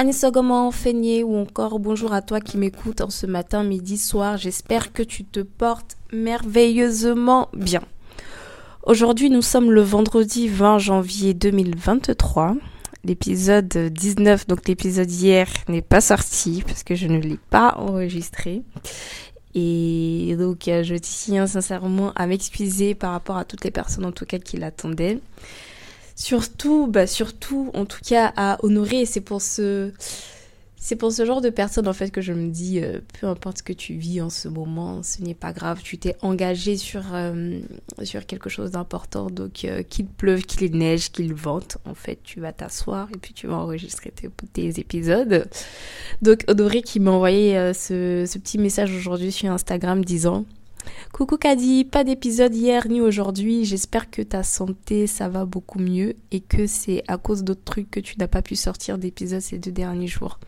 Anisogoma Feigné ou encore bonjour à toi qui m'écoute en ce matin, midi, soir. J'espère que tu te portes merveilleusement bien. Aujourd'hui, nous sommes le vendredi 20 janvier 2023. L'épisode 19, donc l'épisode hier, n'est pas sorti parce que je ne l'ai pas enregistré. Et donc, euh, je tiens sincèrement à m'excuser par rapport à toutes les personnes en tout cas qui l'attendaient surtout, bah surtout, en tout cas, à honorer. C'est pour ce, c'est pour ce genre de personnes en fait que je me dis, euh, peu importe ce que tu vis en ce moment, ce n'est pas grave. Tu t'es engagé sur euh, sur quelque chose d'important, donc euh, qu'il pleuve, qu'il neige, qu'il vente, en fait, tu vas t'asseoir et puis tu vas enregistrer tes, tes épisodes. Donc Honoré qui m'a envoyé ce, ce petit message aujourd'hui sur Instagram disant Coucou Kadi, pas d'épisode hier ni aujourd'hui. J'espère que ta santé ça va beaucoup mieux et que c'est à cause d'autres trucs que tu n'as pas pu sortir d'épisode ces deux derniers jours.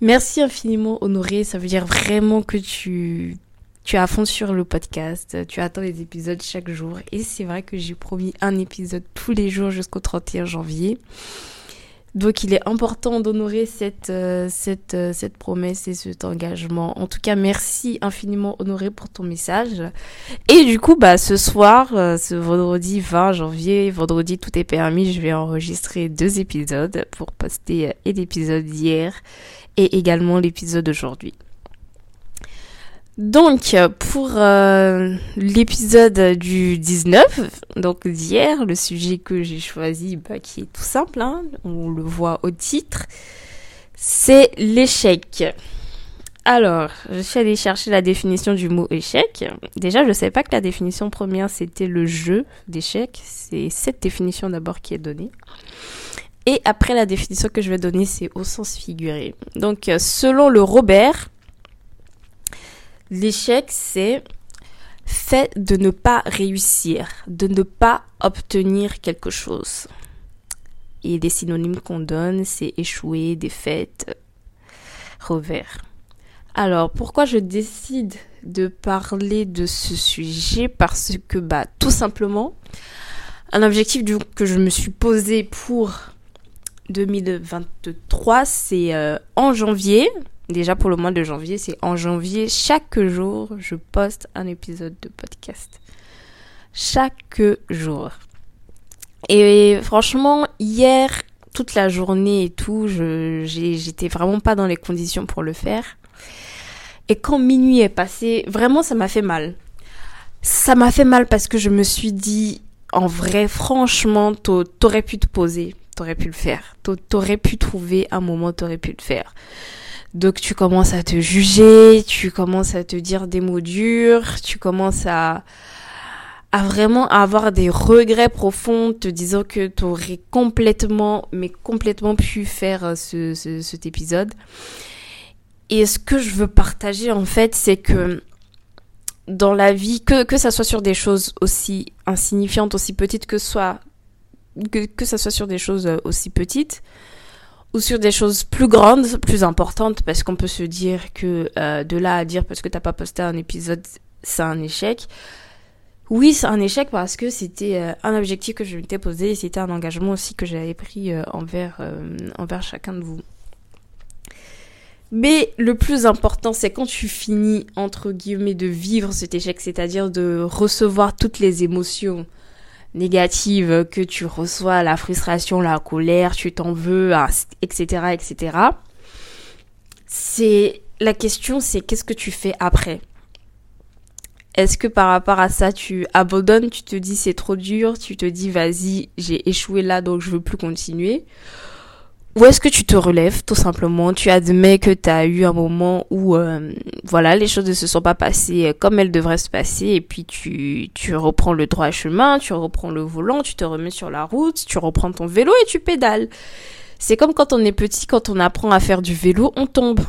Merci infiniment Honoré, ça veut dire vraiment que tu tu as à fond sur le podcast, tu attends les épisodes chaque jour et c'est vrai que j'ai promis un épisode tous les jours jusqu'au 31 janvier. Donc il est important d'honorer cette, euh, cette, euh, cette promesse et cet engagement. En tout cas, merci infiniment Honoré pour ton message. Et du coup, bah ce soir, euh, ce vendredi 20 janvier, vendredi tout est permis, je vais enregistrer deux épisodes pour poster et l'épisode d'hier et également l'épisode d'aujourd'hui. Donc, pour euh, l'épisode du 19, donc d'hier, le sujet que j'ai choisi, bah, qui est tout simple, hein, on le voit au titre, c'est l'échec. Alors, je suis allée chercher la définition du mot échec. Déjà, je ne savais pas que la définition première, c'était le jeu d'échec. C'est cette définition d'abord qui est donnée. Et après, la définition que je vais donner, c'est au sens figuré. Donc, selon le Robert, L'échec, c'est fait de ne pas réussir, de ne pas obtenir quelque chose. Et les synonymes qu'on donne, c'est échouer, défaite, revers. Alors, pourquoi je décide de parler de ce sujet? Parce que, bah, tout simplement, un objectif que je me suis posé pour 2023, c'est euh, en janvier, Déjà pour le mois de janvier, c'est en janvier, chaque jour, je poste un épisode de podcast. Chaque jour. Et franchement, hier, toute la journée et tout, j'étais vraiment pas dans les conditions pour le faire. Et quand minuit est passé, vraiment, ça m'a fait mal. Ça m'a fait mal parce que je me suis dit, en vrai, franchement, t'aurais pu te poser, t'aurais pu le faire. T'aurais pu trouver un moment, t'aurais pu le faire. Donc tu commences à te juger, tu commences à te dire des mots durs, tu commences à, à vraiment avoir des regrets profonds, te disant que tu aurais complètement, mais complètement pu faire euh, ce, ce, cet épisode. Et ce que je veux partager en fait, c'est que dans la vie, que, que ça soit sur des choses aussi insignifiantes, aussi petites que que, que ça soit sur des choses euh, aussi petites, ou sur des choses plus grandes, plus importantes, parce qu'on peut se dire que euh, de là à dire parce que t'as pas posté un épisode, c'est un échec. Oui, c'est un échec parce que c'était euh, un objectif que je m'étais posé et c'était un engagement aussi que j'avais pris euh, envers, envers chacun de vous. Mais le plus important, c'est quand tu finis, entre guillemets, de vivre cet échec, c'est-à-dire de recevoir toutes les émotions négatives que tu reçois, la frustration, la colère, tu t'en veux, etc., ah, etc. C'est, la question, c'est qu'est-ce que tu fais après? Est-ce que par rapport à ça, tu abandonnes, tu te dis c'est trop dur, tu te dis vas-y, j'ai échoué là donc je veux plus continuer? Ou est-ce que tu te relèves tout simplement, tu admets que tu as eu un moment où euh, voilà, les choses ne se sont pas passées comme elles devraient se passer et puis tu tu reprends le droit chemin, tu reprends le volant, tu te remets sur la route, tu reprends ton vélo et tu pédales. C'est comme quand on est petit, quand on apprend à faire du vélo, on tombe.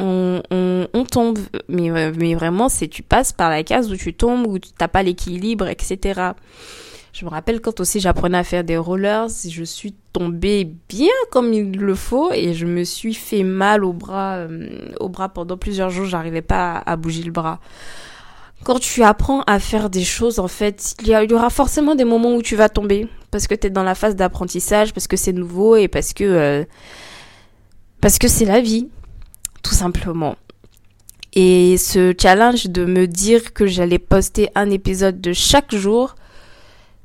On, on, on tombe, mais, mais vraiment, c'est tu passes par la case où tu tombes, où tu n'as pas l'équilibre, etc. Je me rappelle quand aussi j'apprenais à faire des rollers, je suis tombée bien comme il le faut et je me suis fait mal au bras, euh, au bras pendant plusieurs jours, j'arrivais pas à, bouger le bras. Quand tu apprends à faire des choses, en fait, il y, aura forcément des moments où tu vas tomber parce que tu es dans la phase d'apprentissage, parce que c'est nouveau et parce que euh, parce que c'est la vie, tout simplement. Et ce challenge de me dire que j'allais poster un épisode de chaque jour,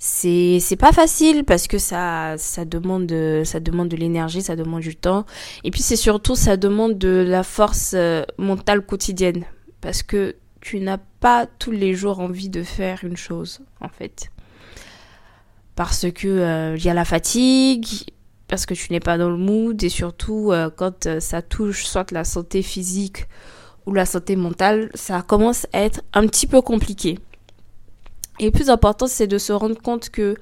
c'est c'est pas facile parce que ça ça demande ça demande de l'énergie, ça demande du temps et puis c'est surtout ça demande de la force euh, mentale quotidienne parce que tu n'as pas tous les jours envie de faire une chose en fait. Parce que euh, il y a la fatigue, parce que tu n'es pas dans le mood et surtout euh, quand ça touche soit la santé physique ou la santé mentale, ça commence à être un petit peu compliqué. Et le plus important, c'est de se rendre compte que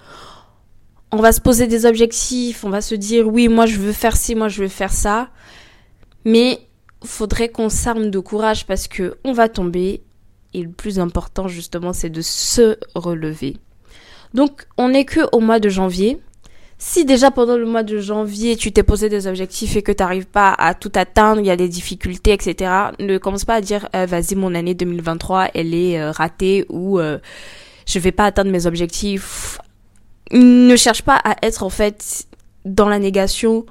on va se poser des objectifs, on va se dire oui, moi je veux faire ci, moi je veux faire ça. Mais faudrait qu'on s'arme de courage parce que on va tomber et le plus important justement, c'est de se relever. Donc, on n'est que au mois de janvier. Si déjà pendant le mois de janvier, tu t'es posé des objectifs et que tu n'arrives pas à tout atteindre, il y a des difficultés, etc., ne commence pas à dire euh, vas-y, mon année 2023, elle est euh, ratée ou euh, je vais pas atteindre mes objectifs. Ne cherche pas à être en fait dans la négation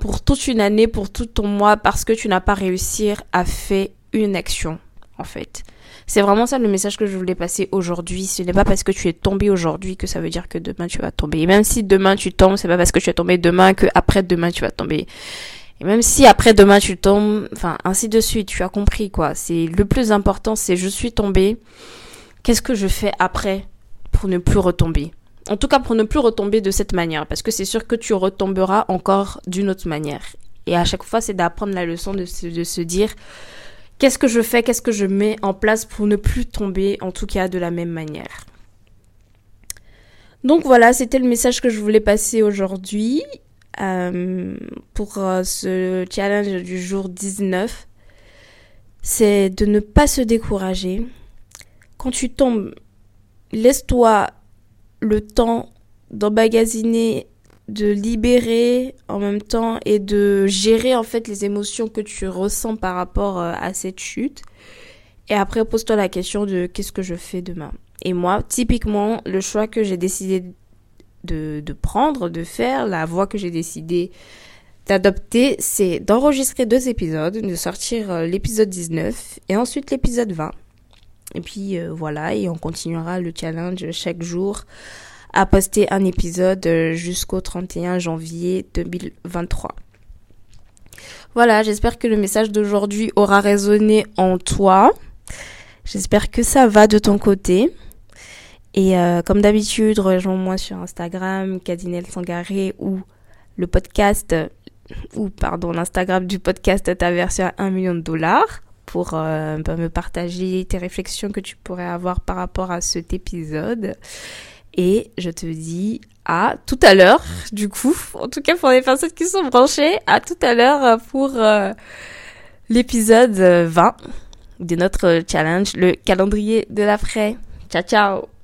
pour toute une année, pour tout ton mois, parce que tu n'as pas réussi à faire une action, en fait. C'est vraiment ça le message que je voulais passer aujourd'hui. Ce n'est pas parce que tu es tombé aujourd'hui que ça veut dire que demain tu vas tomber. Et même si demain tu tombes, c'est pas parce que tu es tombé demain que après demain tu vas tomber. Et même si après demain tu tombes, enfin ainsi de suite, tu as compris quoi. C'est le plus important, c'est je suis tombé qu'est-ce que je fais après pour ne plus retomber? En tout cas, pour ne plus retomber de cette manière, parce que c'est sûr que tu retomberas encore d'une autre manière. Et à chaque fois, c'est d'apprendre la leçon de se, dire qu'est-ce que je fais, qu'est-ce que je mets en place pour ne plus tomber, en tout cas de la même manière. Donc voilà, c'était le message que je voulais passer aujourd'hui euh, pour euh, ce challenge du jour 19. C'est de ne pas se décourager, quand tu tombes, laisse-toi le temps d'emmagasiner, de libérer en même temps et de gérer en fait les émotions que tu ressens par rapport euh, à cette chute. Et après, pose-toi la question de qu'est-ce que je fais demain. Et moi, typiquement, le choix que j'ai décidé de, de prendre, de faire, la voie que j'ai décidé d'adopter, c'est d'enregistrer deux épisodes, de sortir euh, l'épisode 19 et ensuite l'épisode 20. Et puis euh, voilà, et on continuera le challenge chaque jour à poster un épisode euh, jusqu'au 31 janvier 2023. Voilà, j'espère que le message d'aujourd'hui aura résonné en toi. J'espère que ça va de ton côté. Et euh, comme d'habitude, rejoins-moi sur Instagram, Cadinel Sangaré ou le podcast, ou pardon, l'Instagram du podcast Ta version à 1 million de dollars pour euh, bah, me partager tes réflexions que tu pourrais avoir par rapport à cet épisode. Et je te dis à tout à l'heure, du coup, en tout cas pour les personnes qui sont branchées, à tout à l'heure pour euh, l'épisode 20 de notre challenge, le calendrier de l'après. Ciao ciao